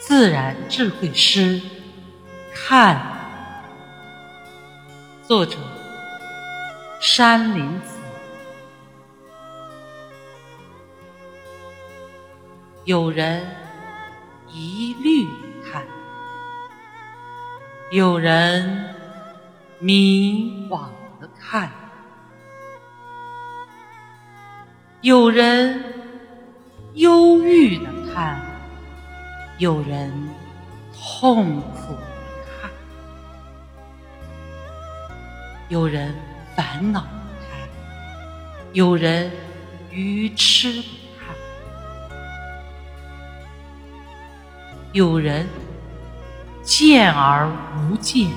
自然智慧诗，看。作者：山林子。有人一律看，有人迷惘的看，有人忧郁的看。有人痛苦的看，有人烦恼不堪，有人愚痴不堪，有人见而无见。